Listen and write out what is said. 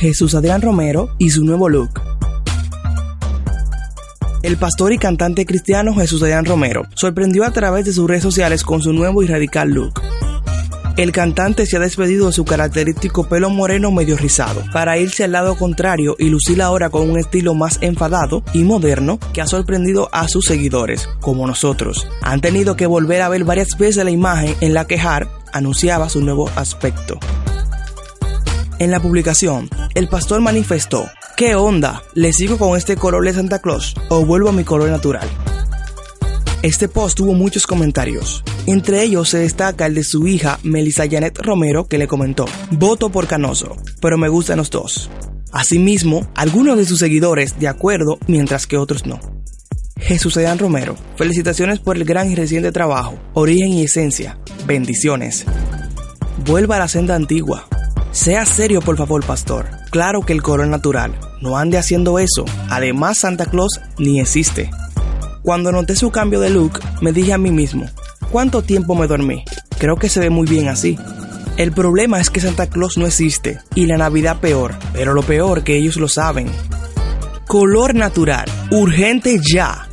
Jesús Adrián Romero y su nuevo look. El pastor y cantante cristiano Jesús Adrián Romero sorprendió a través de sus redes sociales con su nuevo y radical look. El cantante se ha despedido de su característico pelo moreno medio rizado para irse al lado contrario y lucir ahora con un estilo más enfadado y moderno que ha sorprendido a sus seguidores, como nosotros. Han tenido que volver a ver varias veces la imagen en la que Hart anunciaba su nuevo aspecto. En la publicación, el pastor manifestó, ¿qué onda? ¿Le sigo con este color de Santa Claus o vuelvo a mi color natural? Este post tuvo muchos comentarios. Entre ellos se destaca el de su hija Melissa Janet Romero que le comentó, voto por Canoso, pero me gustan los dos. Asimismo, algunos de sus seguidores de acuerdo, mientras que otros no. Jesús Adán Romero, felicitaciones por el gran y reciente trabajo, origen y esencia, bendiciones. Vuelva a la senda antigua. Sea serio por favor, pastor. Claro que el coro es natural, no ande haciendo eso. Además, Santa Claus ni existe. Cuando noté su cambio de look, me dije a mí mismo, ¿cuánto tiempo me dormí? Creo que se ve muy bien así. El problema es que Santa Claus no existe y la Navidad peor, pero lo peor que ellos lo saben. Color natural, urgente ya.